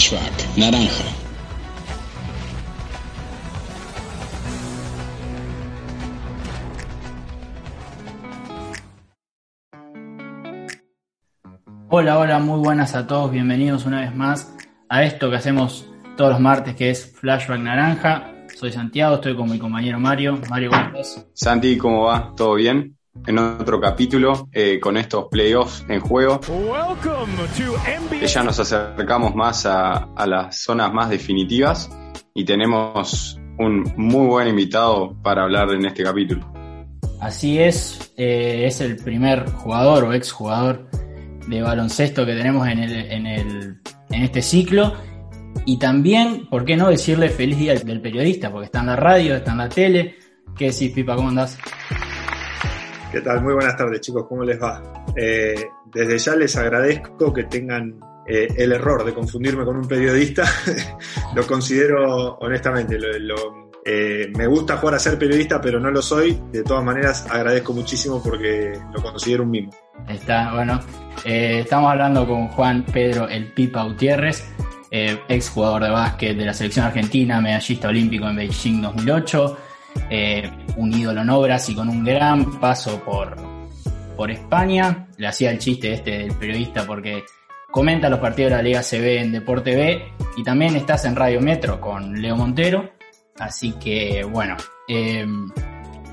Flashback Naranja. Hola, hola, muy buenas a todos, bienvenidos una vez más a esto que hacemos todos los martes que es Flashback Naranja. Soy Santiago, estoy con mi compañero Mario. Mario, ¿cómo estás? Santi, ¿cómo va? ¿Todo bien? En otro capítulo eh, con estos playoffs en juego. Ya nos acercamos más a, a las zonas más definitivas y tenemos un muy buen invitado para hablar en este capítulo. Así es, eh, es el primer jugador o exjugador de baloncesto que tenemos en, el, en, el, en este ciclo. Y también, ¿por qué no decirle feliz día del periodista? Porque está en la radio, está en la tele. ¿Qué decís, Pipa? ¿Cómo andás? ¿Qué tal? Muy buenas tardes, chicos. ¿Cómo les va? Eh, desde ya les agradezco que tengan eh, el error de confundirme con un periodista. lo considero, honestamente, eh, me gusta jugar a ser periodista, pero no lo soy. De todas maneras, agradezco muchísimo porque lo considero un mimo. Está, bueno. Estamos hablando con Juan Pedro El Pipa Gutiérrez, ex jugador de básquet de la selección argentina, medallista olímpico en Beijing 2008, eh, un ídolo en obras y con un gran paso por, por España. Le hacía el chiste este del periodista porque comenta los partidos de la Liga CB en Deporte B y también estás en Radio Metro con Leo Montero. Así que, bueno, eh,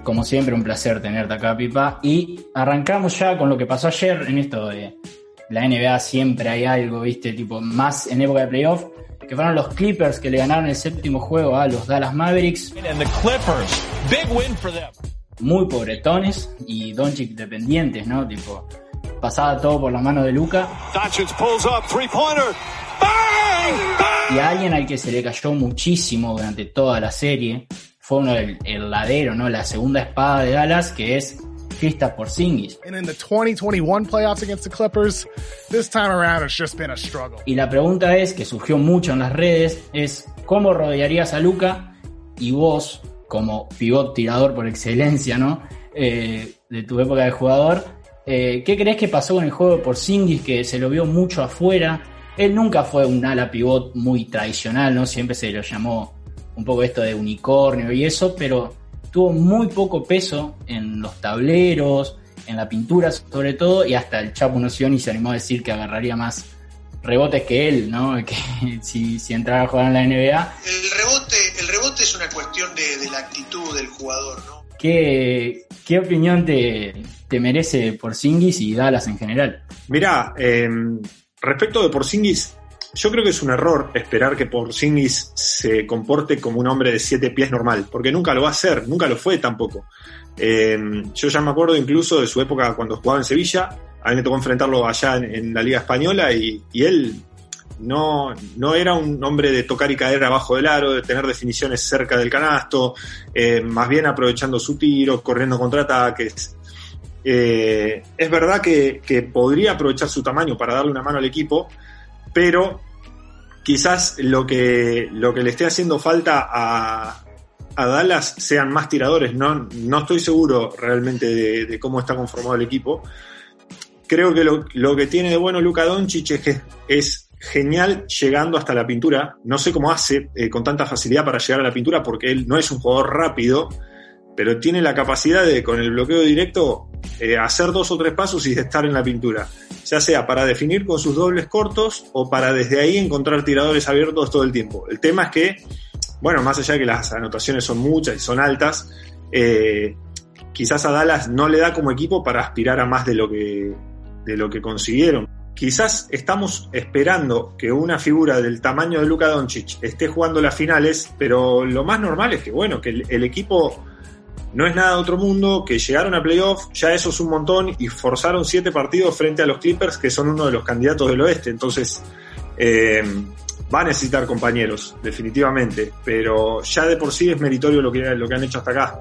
como siempre, un placer tenerte acá, Pipa. Y arrancamos ya con lo que pasó ayer en esto de la NBA. Siempre hay algo, viste, tipo más en época de playoff. Que fueron los Clippers que le ganaron el séptimo juego a los Dallas Mavericks. Muy pobretones y Doncic dependientes, ¿no? Tipo, pasaba todo por la mano de Luca. Y a alguien al que se le cayó muchísimo durante toda la serie fue uno del el ladero, ¿no? La segunda espada de Dallas, que es Porzingis. And in the 2021 playoffs against the Clippers, this time around it's just been a struggle. Y la pregunta es, que surgió mucho en las redes, es ¿cómo rodearías a Luca? Y vos, como pivot tirador por excelencia, ¿no? Eh, de tu época de jugador, eh, ¿qué crees que pasó con el juego de Porzingis que se lo vio mucho afuera? Él nunca fue un ala pivot muy tradicional, ¿no? Siempre se lo llamó un poco esto de unicornio y eso, pero tuvo muy poco peso en los tableros, en la pintura sobre todo, y hasta el Chapo Nocioni se animó a decir que agarraría más rebotes que él, ¿no? Que si, si entrara a jugar en la NBA. El rebote, el rebote es una cuestión de, de la actitud del jugador, ¿no? ¿Qué, qué opinión te, te merece Porzingis y Dallas en general? Mirá, eh, respecto de Porzingis, yo creo que es un error esperar que Porzingis se comporte como un hombre de siete pies normal, porque nunca lo va a hacer, nunca lo fue tampoco. Eh, yo ya me acuerdo incluso de su época cuando jugaba en Sevilla, a mí me tocó enfrentarlo allá en, la Liga Española y, él no, no, era un hombre de tocar y caer abajo del aro, de tener definiciones cerca del canasto, eh, más bien aprovechando su tiro, corriendo contraataques. Eh, es verdad que, podría aprovechar su tamaño para darle una mano al equipo, pero quizás lo que, lo que le esté haciendo falta a, a Dallas sean más tiradores. No, no estoy seguro realmente de, cómo está conformado el equipo. Creo que lo, lo que tiene de bueno Luka Doncic es que es genial llegando hasta la pintura. No sé cómo hace eh, con tanta facilidad para llegar a la pintura porque él no es un jugador rápido, pero tiene la capacidad de con el bloqueo directo eh, hacer dos o tres pasos y estar en la pintura. Ya sea para definir con sus dobles cortos o para desde ahí encontrar tiradores abiertos todo el tiempo. El tema es que, bueno, más allá de que las anotaciones son muchas y son altas, eh, quizás a Dallas no le da como equipo para aspirar a más de lo que, de lo que consiguieron quizás estamos esperando que una figura del tamaño de Luka Doncic esté jugando las finales, pero lo más normal es que, bueno, que el, el, equipo no es nada de otro mundo, que llegaron a playoff, ya eso es un montón, y forzaron siete partidos frente a los Clippers, que son uno de los candidatos del oeste. Entonces, eh, va a necesitar compañeros, definitivamente, pero ya de por sí es meritorio lo que, lo que han hecho hasta acá.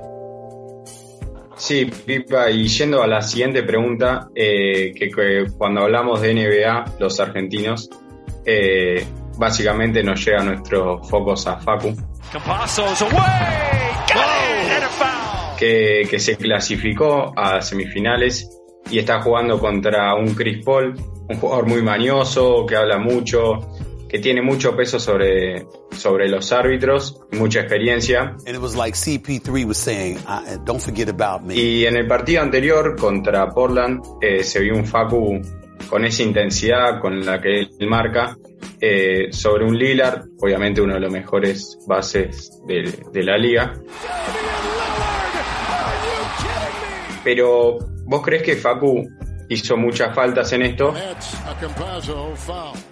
Sí, Pipa, y yendo a la siguiente pregunta, eh, que, que, cuando hablamos de NBA, los argentinos, eh, básicamente nos llega nuestros focos a Facu. Que, que, se clasificó a semifinales y está jugando contra un Chris Paul, un jugador muy mañoso, que habla mucho, que tiene mucho peso sobre, sobre los árbitros, mucha experiencia. Y en el partido anterior contra Portland eh, se vio un Facu con esa intensidad con la que él marca eh, sobre un Lillard, obviamente uno de los mejores bases de, la liga. Pero, ¿vos crees que Facu hizo muchas faltas en esto.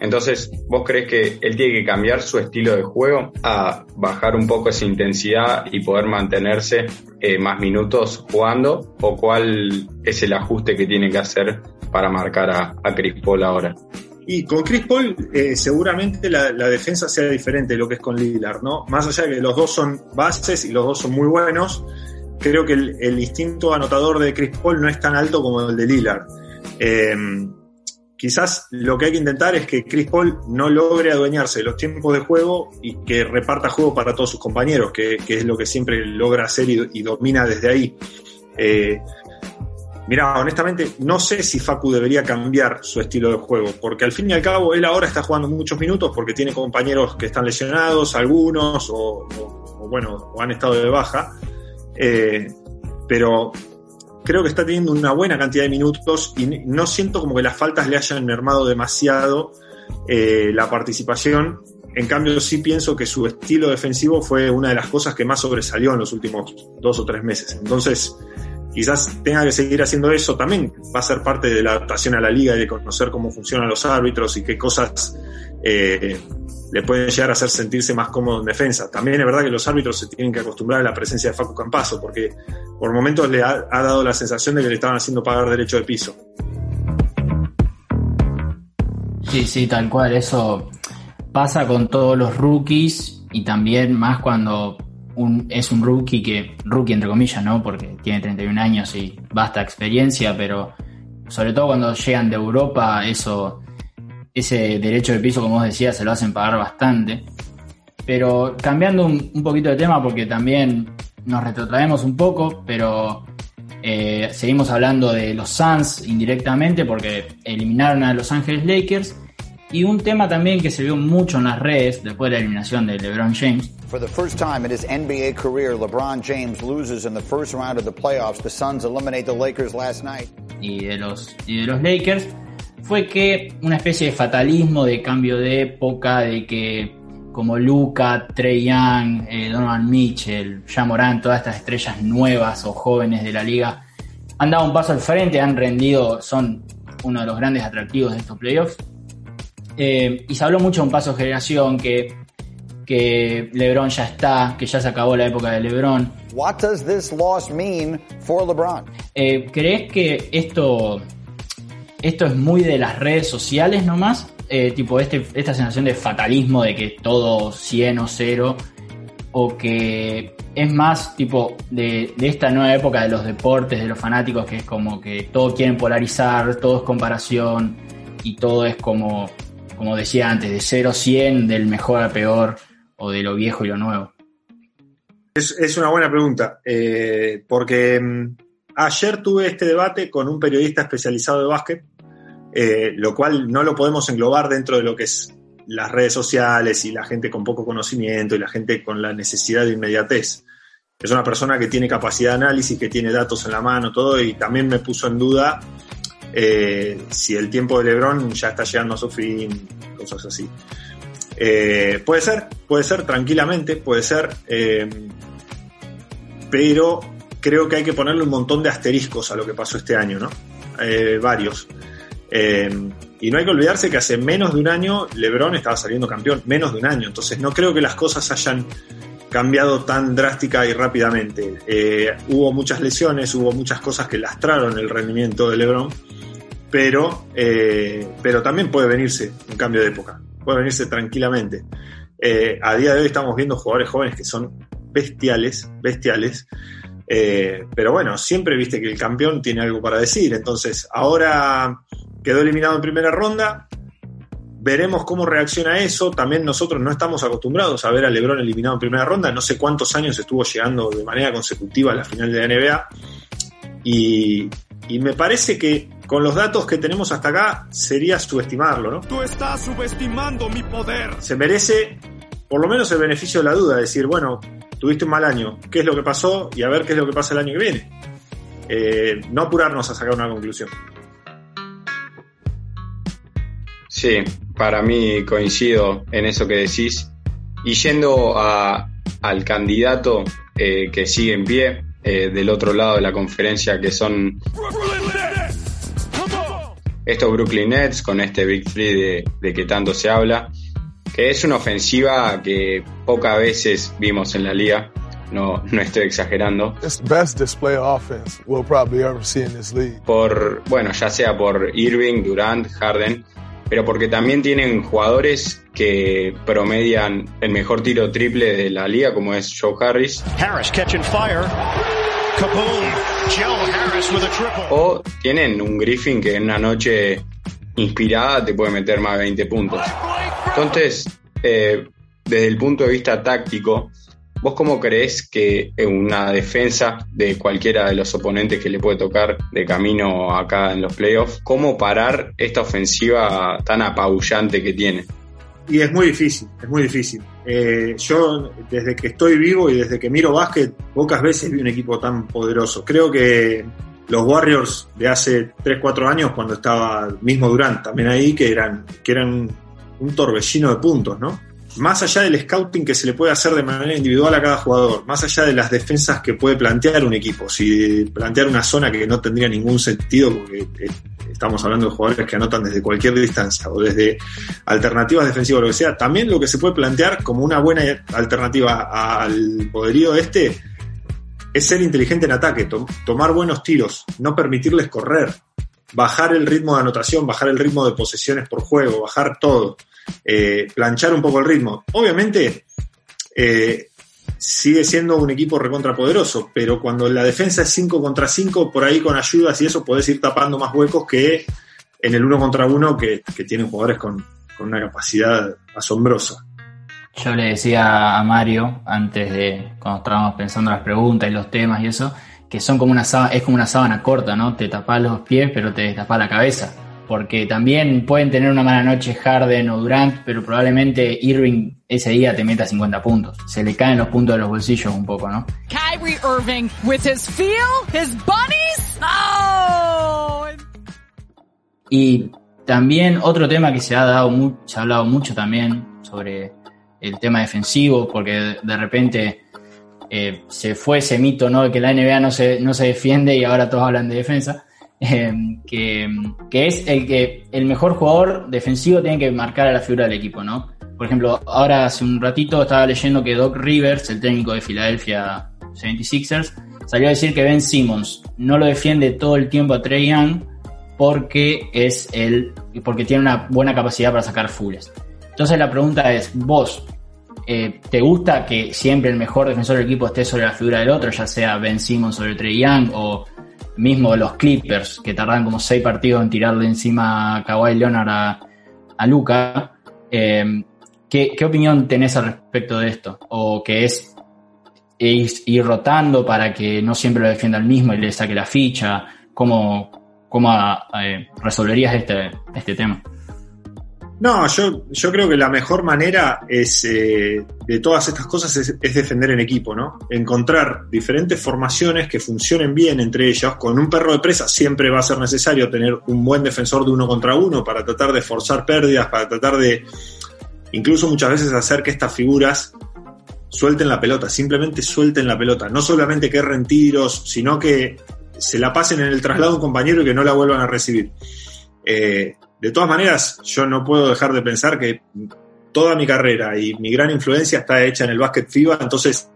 Entonces, ¿vos crees que él tiene que cambiar su estilo de juego a bajar un poco esa intensidad y poder mantenerse eh, más minutos jugando? ¿O cuál es el ajuste que tiene que hacer para marcar a, Chris Paul ahora? Y con Chris Paul eh, seguramente la, defensa sea diferente de lo que es con Lillard, ¿no? Más allá de que los dos son bases y los dos son muy buenos, creo que el, el instinto anotador de Chris Paul no es tan alto como el de Lillard. Eh, quizás lo que hay que intentar es que Chris Paul no logre adueñarse de los tiempos de juego y que reparta juego para todos sus compañeros, que, es lo que siempre logra hacer y, domina desde ahí. Eh, Mira, honestamente, no sé si Facu debería cambiar su estilo de juego, porque al fin y al cabo él ahora está jugando muchos minutos porque tiene compañeros que están lesionados, algunos, o, bueno, o han estado de baja. Eh, pero creo que está teniendo una buena cantidad de minutos y no siento como que las faltas le hayan mermado demasiado eh, la participación. En cambio, sí pienso que su estilo defensivo fue una de las cosas que más sobresalió en los últimos dos o tres meses. Entonces, quizás tenga que seguir haciendo eso. También va a ser parte de la adaptación a la liga y de conocer cómo funcionan los árbitros y qué cosas eh, le pueden llegar a hacer sentirse más cómodo en defensa. También es verdad que los árbitros se tienen que acostumbrar a la presencia de Facu Campaso, porque por momentos le ha, dado la sensación de que le estaban haciendo pagar derecho de piso. Sí, sí, tal cual. Eso pasa con todos los rookies y también más cuando un, es un rookie que, rookie entre comillas, ¿no? Porque tiene 31 años y basta experiencia, pero sobre todo cuando llegan de Europa, eso ese derecho de piso, como vos decías, se lo hacen pagar bastante. Pero cambiando un, poquito de tema, porque también nos retrotraemos un poco, pero eh, seguimos hablando de los Suns indirectamente, porque eliminaron a Los Ángeles Lakers. Y un tema también que se vio mucho en las redes después de la eliminación de LeBron James. For the first time in his NBA career, LeBron James loses in the first round of the playoffs. The Suns eliminate the Lakers last night. Y de los, y de los Lakers fue que una especie de fatalismo, de cambio de época, de que como Luca, Trey Young, eh, Donovan Mitchell, Jamoran, todas estas estrellas nuevas o jóvenes de la liga han dado un paso al frente, han rendido, son uno de los grandes atractivos de estos playoffs. Eh, y se habló mucho de un paso de generación, que, que LeBron ya está, que ya se acabó la época de LeBron. What does this loss mean for LeBron? Eh, ¿Crees que esto esto es muy de las redes sociales nomás, eh, tipo este, esta sensación de fatalismo de que todo 100 o 0, o que es más tipo de, esta nueva época de los deportes, de los fanáticos, que es como que todo quieren polarizar, todo es comparación y todo es como, como decía antes, de 0 a 100, del mejor a peor, o de lo viejo y lo nuevo. Es, una buena pregunta, eh, porque mm, ayer tuve este debate con un periodista especializado de básquet eh, lo cual no lo podemos englobar dentro de lo que es las redes sociales y la gente con poco conocimiento y la gente con la necesidad de inmediatez. Es una persona que tiene capacidad de análisis, que tiene datos en la mano, todo, y también me puso en duda eh, si el tiempo de Lebron ya está llegando a su fin, cosas así. Eh, puede ser, puede ser, tranquilamente, puede ser, pero creo que hay que ponerle un montón de asteriscos a lo que pasó este año, ¿no? varios. Eh, y no hay que olvidarse que hace menos de un año LeBron estaba saliendo campeón, menos de un año. Entonces no creo que las cosas hayan cambiado tan drástica y rápidamente. Eh, hubo muchas lesiones, hubo muchas cosas que lastraron el rendimiento de LeBron, pero, eh, pero también puede venirse un cambio de época, puede venirse tranquilamente. a día de hoy estamos viendo jugadores jóvenes que son bestiales, bestiales. pero bueno, siempre viste que el campeón tiene algo para decir. Entonces, ahora quedó eliminado en primera ronda. Veremos cómo reacciona eso. También nosotros no estamos acostumbrados a ver a LeBron eliminado en primera ronda. No sé cuántos años estuvo llegando de manera consecutiva a la final de la NBA. Y, me parece que con los datos que tenemos hasta acá sería subestimarlo, ¿no? Tú estás subestimando mi poder. Se merece por lo menos el beneficio de la duda, decir, bueno, tuviste un mal año, ¿qué es lo que pasó? Y a ver qué es lo que pasa el año que viene. Eh, no apurarnos a sacar una conclusión. Sí, para mí coincido en eso que decís. Y yendo a, al candidato eh, que sigue en pie eh, del otro lado de la conferencia, que son estos Brooklyn Nets con este Big Three de, de que tanto se habla, que es una ofensiva que pocas veces vimos en la liga. No, no estoy exagerando. It's the best display of offense we'll probably ever see in this league. Por, bueno, ya sea por Irving, Durant, Harden, pero porque también tienen jugadores que promedian el mejor tiro triple de la liga, como es Joe Harris. Harris catching fire. O tienen un Griffin que en una noche inspirada te puede meter más de 20 puntos. Entonces, eh, desde el punto de vista táctico, ¿vos cómo crees que una defensa de cualquiera de los oponentes que le puede tocar de camino acá en los playoffs, cómo parar esta ofensiva tan apabullante que tiene? Y es muy difícil, es muy difícil. Eh, yo, desde que estoy vivo y desde que miro básquet, pocas veces vi un equipo tan poderoso. Creo que los Warriors de hace 3, 4 años, cuando estaba mismo Durant también ahí, que eran, que eran un torbellino de puntos, ¿no? Más allá del scouting que se le puede hacer de manera individual a cada jugador, más allá de las defensas que puede plantear un equipo, si plantear una zona que no tendría ningún sentido, porque eh, estamos hablando de jugadores que anotan desde cualquier distancia o desde alternativas defensivas o lo que sea, también lo que se puede plantear como una buena alternativa al poderío este es ser inteligente en ataque, to tomar buenos tiros, no permitirles correr, bajar el ritmo de anotación, bajar el ritmo de posesiones por juego, bajar todo, eh, planchar un poco el ritmo. Obviamente eh, sigue siendo un equipo recontrapoderoso, pero cuando la defensa es 5 contra 5, por ahí con ayudas y eso podés ir tapando más huecos que en el 1 contra 1 que, que tienen jugadores con, con una capacidad asombrosa. Yo le decía a Mario, antes de, cuando estábamos pensando las preguntas y los temas y eso, que son como una es como una sábana corta, ¿no? Te tapas los pies, pero te destapas la cabeza. Porque también pueden tener una mala noche Harden o Durant, pero probablemente Irving ese día te meta 50 puntos. Se le caen los puntos de los bolsillos un poco, ¿no? Kyrie Irving with his feel, his bunnies. Oh. Y también otro tema que se ha dado mucho, se ha hablado mucho también sobre el tema defensivo, porque de repente eh, se fue ese mito ¿no? de que la NBA no se, no se defiende y ahora todos hablan de defensa, que, que, es el que el mejor jugador defensivo tiene que marcar a la figura del equipo, ¿no? Por ejemplo, ahora hace un ratito estaba leyendo que Doc Rivers, el técnico de Philadelphia 76ers, salió a decir que Ben Simmons no lo defiende todo el tiempo a Trey Young porque es el porque tiene una buena capacidad para sacar fulls. Entonces la pregunta es, vos eh, ¿te gusta que siempre el mejor defensor del equipo esté sobre la figura del otro, ya sea Ben Simmons sobre Trey Young o mismo los Clippers, que tardan como seis partidos en tirarle encima a Kawhi Leonard a, a Luca? Eh, ¿qué, ¿qué, opinión tenés al respecto de esto? ¿O que es ir, ir, rotando para que no siempre lo defienda el mismo y le saque la ficha? ¿Cómo, cómo eh, resolverías este, este tema? No, yo, yo creo que la mejor manera es eh, de todas estas cosas es, defender en equipo, ¿no? Encontrar diferentes formaciones que funcionen bien entre ellas. Con un perro de presa siempre va a ser necesario tener un buen defensor de uno contra uno para tratar de forzar pérdidas, para tratar de incluso muchas veces hacer que estas figuras suelten la pelota, simplemente suelten la pelota. No solamente que erren tiros, sino que se la pasen en el traslado a un compañero y que no la vuelvan a recibir. Eh, de todas maneras, yo no puedo dejar de pensar que toda mi carrera y mi gran influencia está hecha en el básquet FIBA, entonces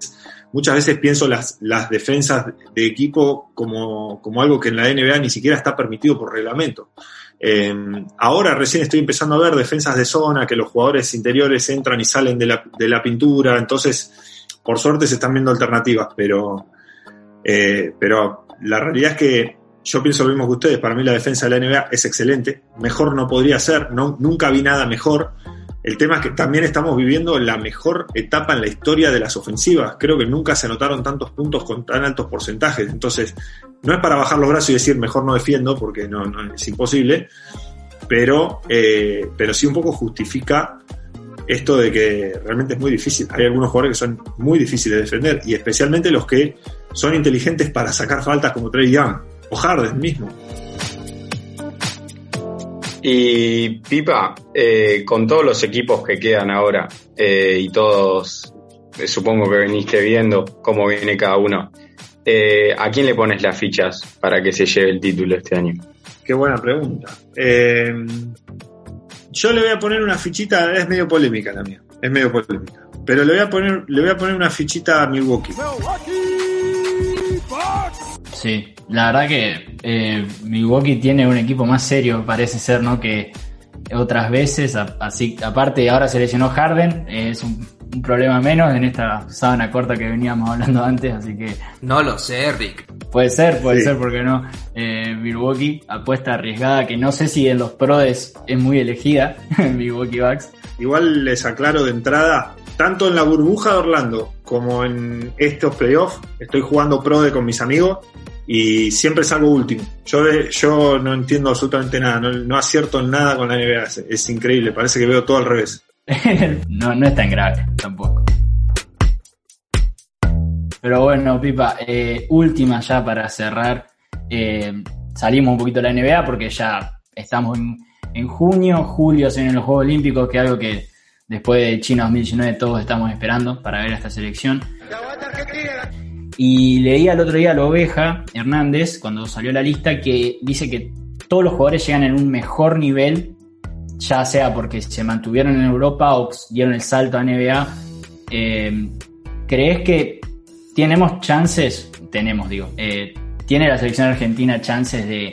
muchas veces pienso las, las defensas de equipo como, como, algo que en la NBA ni siquiera está permitido por reglamento. Eh, ahora recién estoy empezando a ver defensas de zona, que los jugadores interiores entran y salen de la, de la pintura, entonces por suerte se están viendo alternativas, pero, eh, pero la realidad es que yo pienso lo mismo que ustedes, para mí la defensa de la NBA es excelente, mejor no podría ser, nunca vi nada mejor. El tema es que también estamos viviendo la mejor etapa en la historia de las ofensivas. Creo que nunca se anotaron tantos puntos con tan altos porcentajes. Entonces, No es para bajar los brazos y decir mejor no defiendo, porque no, no es imposible, pero, eh, pero sí un poco justifica esto de que realmente es muy difícil. Hay algunos jugadores que son muy difíciles de defender, y especialmente los que son inteligentes para sacar faltas como Trey Young o Harden mismo. Y Pipa, eh, con todos los equipos que quedan ahora eh, y todos, eh, supongo que veniste viendo cómo viene cada uno, eh, ¿a quién le pones las fichas para que se lleve el título este año? Qué buena pregunta. Eh, yo le voy a poner una fichita, es medio polémica la mía, es medio polémica. Pero le voy a poner, le voy a poner una fichita a Milwaukee. Sí, la verdad que eh, Milwaukee tiene un equipo más serio, parece ser, ¿no? Que otras veces, a- así, aparte ahora se lesionó Harden, eh, es un, un problema menos en esta sábana corta que veníamos hablando antes, así que No lo sé, Rick. puede ser, puede Sí. ser, porque no. Eh, Milwaukee, apuesta arriesgada, que no sé si en los prodes es muy elegida, Milwaukee Bucks. Igual les aclaro de entrada, tanto en la burbuja de Orlando como en estos playoffs, estoy jugando pro de con mis amigos y siempre salgo último. Yo, yo no entiendo absolutamente nada, no, acierto nada con la NBA, es, es increíble, parece que veo todo al revés. no, no es tan grave tampoco. Pero bueno, Pipa, eh, última ya para cerrar. Eh, salimos un poquito de la NBA porque ya estamos en, en junio, julio se vienen los Juegos Olímpicos, que es algo que después de China 2019 todos estamos esperando para ver a esta selección. Y leía el otro día a la oveja Hernández, cuando salió la lista, que dice que todos los jugadores llegan en un mejor nivel ya sea porque se mantuvieron en Europa o dieron el salto a NBA, eh, ¿crees que tenemos chances? Tenemos, digo, eh, ¿tiene la selección argentina chances de,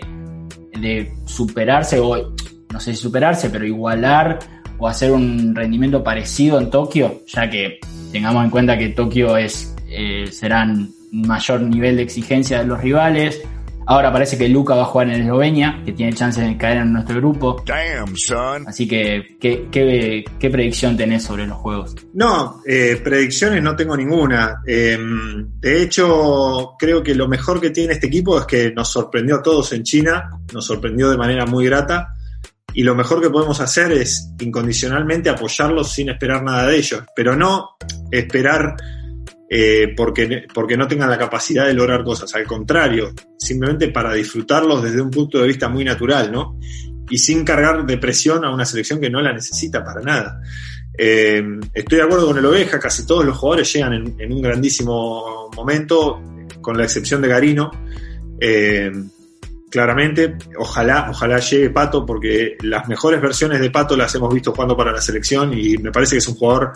de superarse o, no sé si superarse, pero igualar o hacer un rendimiento parecido en Tokio? Ya que tengamos en cuenta que Tokio es, eh, serán un mayor nivel de exigencia de los rivales. Ahora parece que Luca va a jugar en Eslovenia, que tiene chances de caer en nuestro grupo. Damn, son. Así que, ¿qué, qué, qué predicción tenés sobre los juegos? No, eh, predicciones no tengo ninguna. Eh, de hecho, creo que lo mejor que tiene este equipo es que nos sorprendió a todos en China, nos sorprendió de manera muy grata. Y lo mejor que podemos hacer es incondicionalmente apoyarlos sin esperar nada de ellos, pero no esperar eh, porque, porque no tengan la capacidad de lograr cosas. Al contrario, simplemente para disfrutarlos desde un punto de vista muy natural, ¿no? Y sin cargar de presión a una selección que no la necesita para nada. Eh, estoy de acuerdo con el Oveja, casi todos los jugadores llegan en, un grandísimo momento, con la excepción de Garino. Eh, claramente, ojalá, ojalá llegue Pato, porque las mejores versiones de Pato las hemos visto jugando para la selección y me parece que es un jugador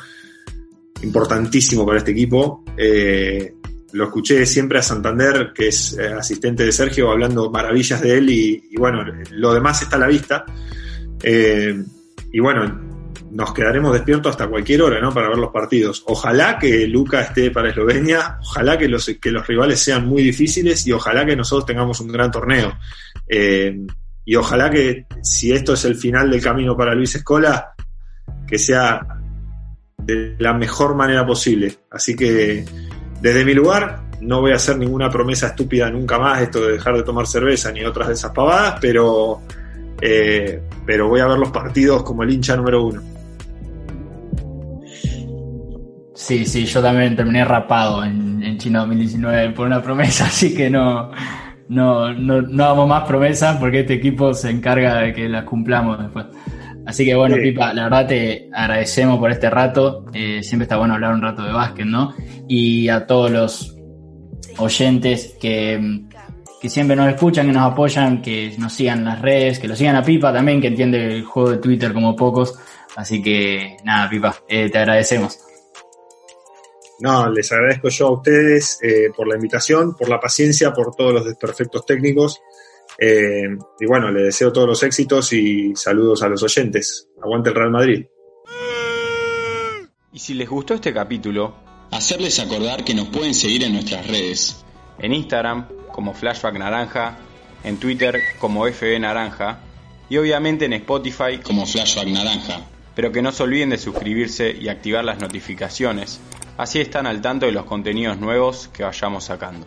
importantísimo para este equipo. Eh, lo escuché siempre a Santander, que es eh, asistente de Sergio, hablando maravillas de él y, bueno, lo demás está a la vista. Eh, y bueno, nos quedaremos despiertos hasta cualquier hora, ¿no? Para ver los partidos. Ojalá que Luca esté para Eslovenia, ojalá que los, que los rivales sean muy difíciles y ojalá que nosotros tengamos un gran torneo. Eh, y ojalá que si esto es el final del camino para Luis Escola, que sea de la mejor manera posible. Así que desde mi lugar no voy a hacer ninguna promesa estúpida nunca más, esto de dejar de tomar cerveza ni otras de esas pavadas, pero, eh, pero voy a ver los partidos como el hincha número uno. Sí, sí, yo también terminé rapado en, en China 2019 por una promesa, así que no, no, no, no hagamos más promesas porque este equipo se encarga de que las cumplamos después. Así que bueno, Sí. Pipa, la verdad te agradecemos por este rato. Eh, siempre está bueno hablar un rato de básquet, ¿no? Y a todos los oyentes que, que siempre nos escuchan, que nos apoyan, que nos sigan en las redes, que lo sigan a Pipa también, que entiende el juego de Twitter como pocos. Así que nada, Pipa, eh, te agradecemos. No, les agradezco yo a ustedes eh, por la invitación, por la paciencia, por todos los desperfectos técnicos. Eh, y bueno, les deseo todos los éxitos y saludos a los oyentes. Aguante el Real Madrid. Y si les gustó este capítulo, Hacerles acordar que nos pueden seguir en nuestras redes. en Instagram como Flashback Naranja, en Twitter como FB Naranja y obviamente en Spotify como Flashback Naranja. Pero que no se olviden de suscribirse y activar las notificaciones, así están al tanto de los contenidos nuevos que vayamos sacando.